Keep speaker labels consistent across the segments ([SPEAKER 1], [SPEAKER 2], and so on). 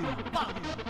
[SPEAKER 1] 非常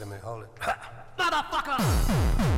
[SPEAKER 2] wait a minute, hold it.
[SPEAKER 1] Motherfucker!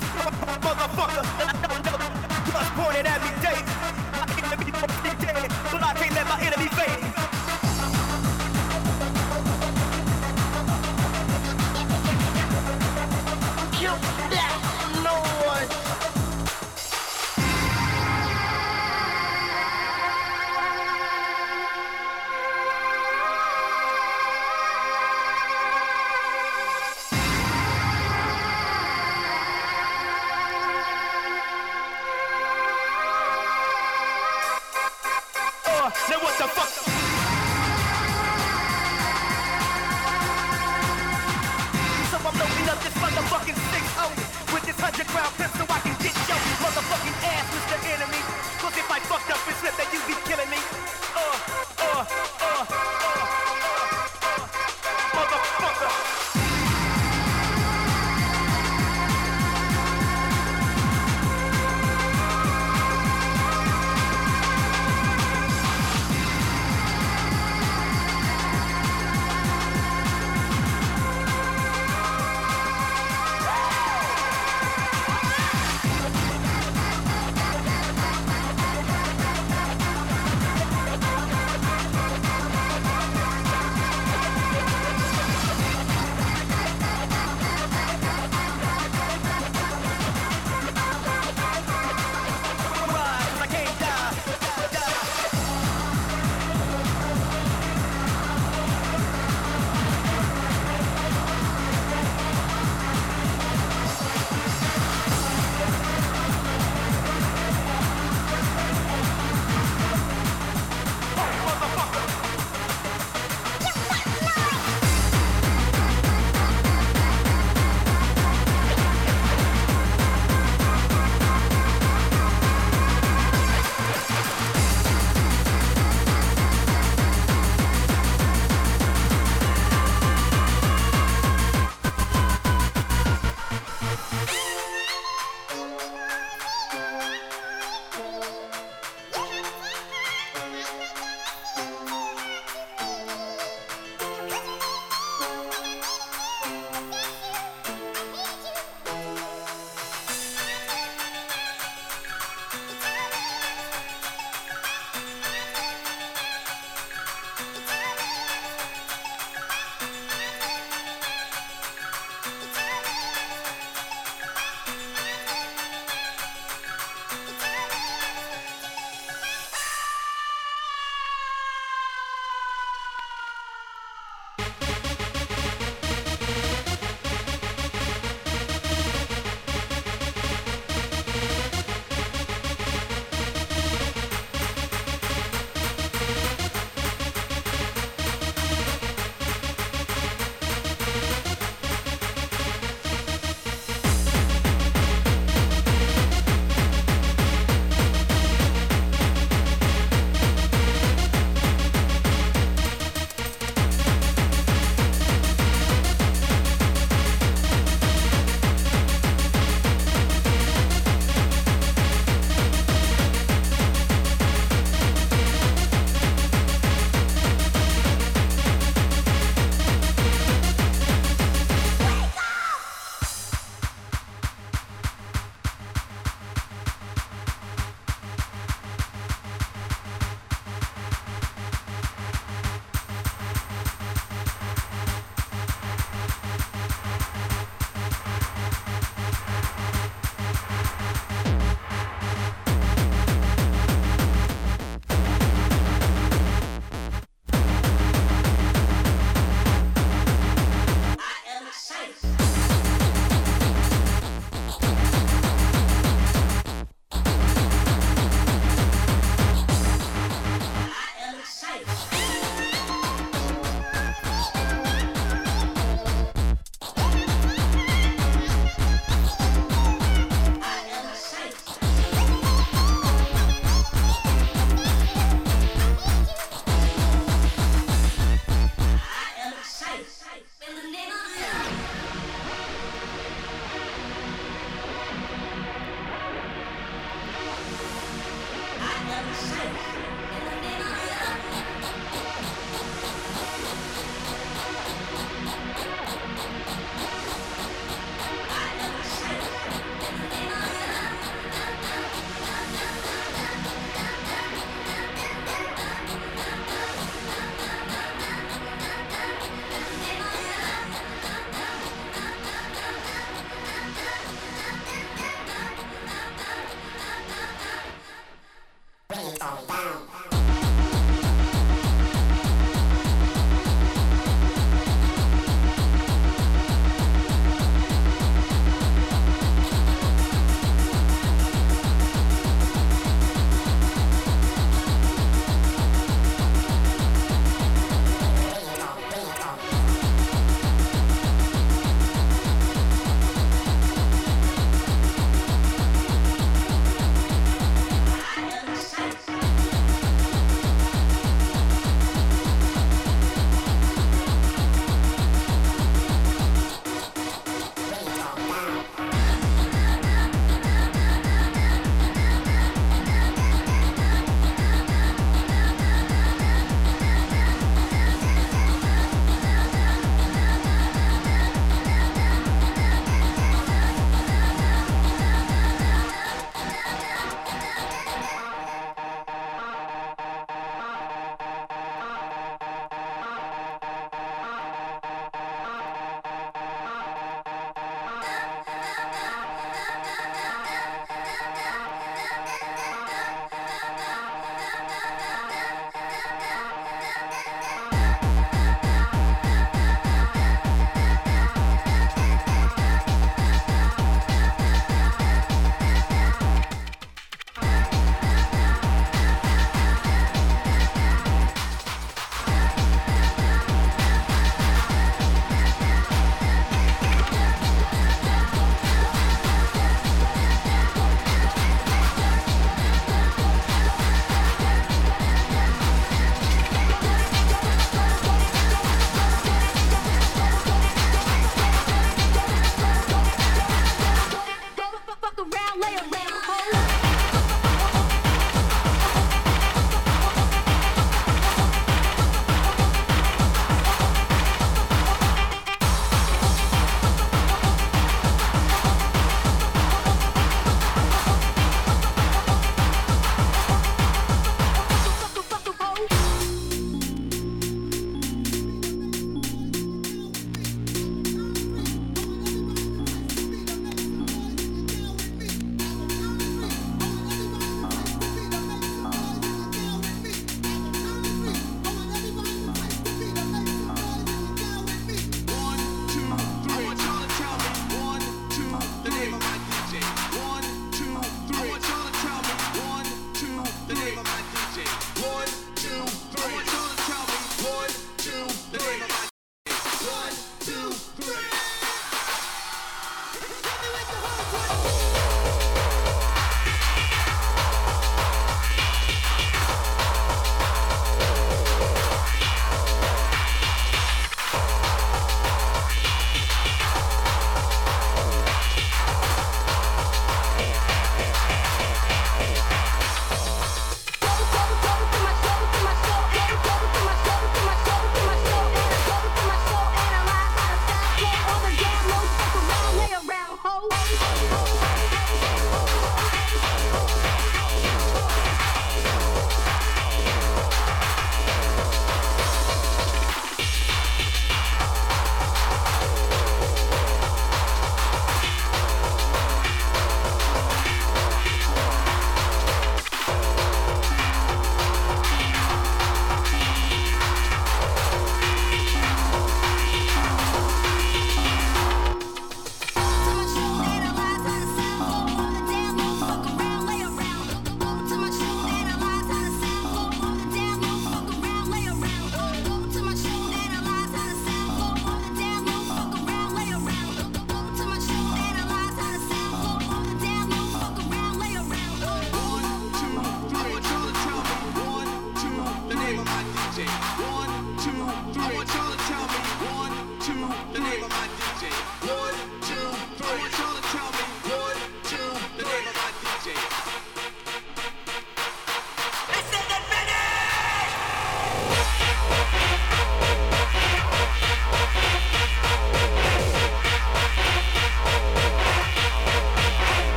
[SPEAKER 1] motherfucker. Just pointed at me.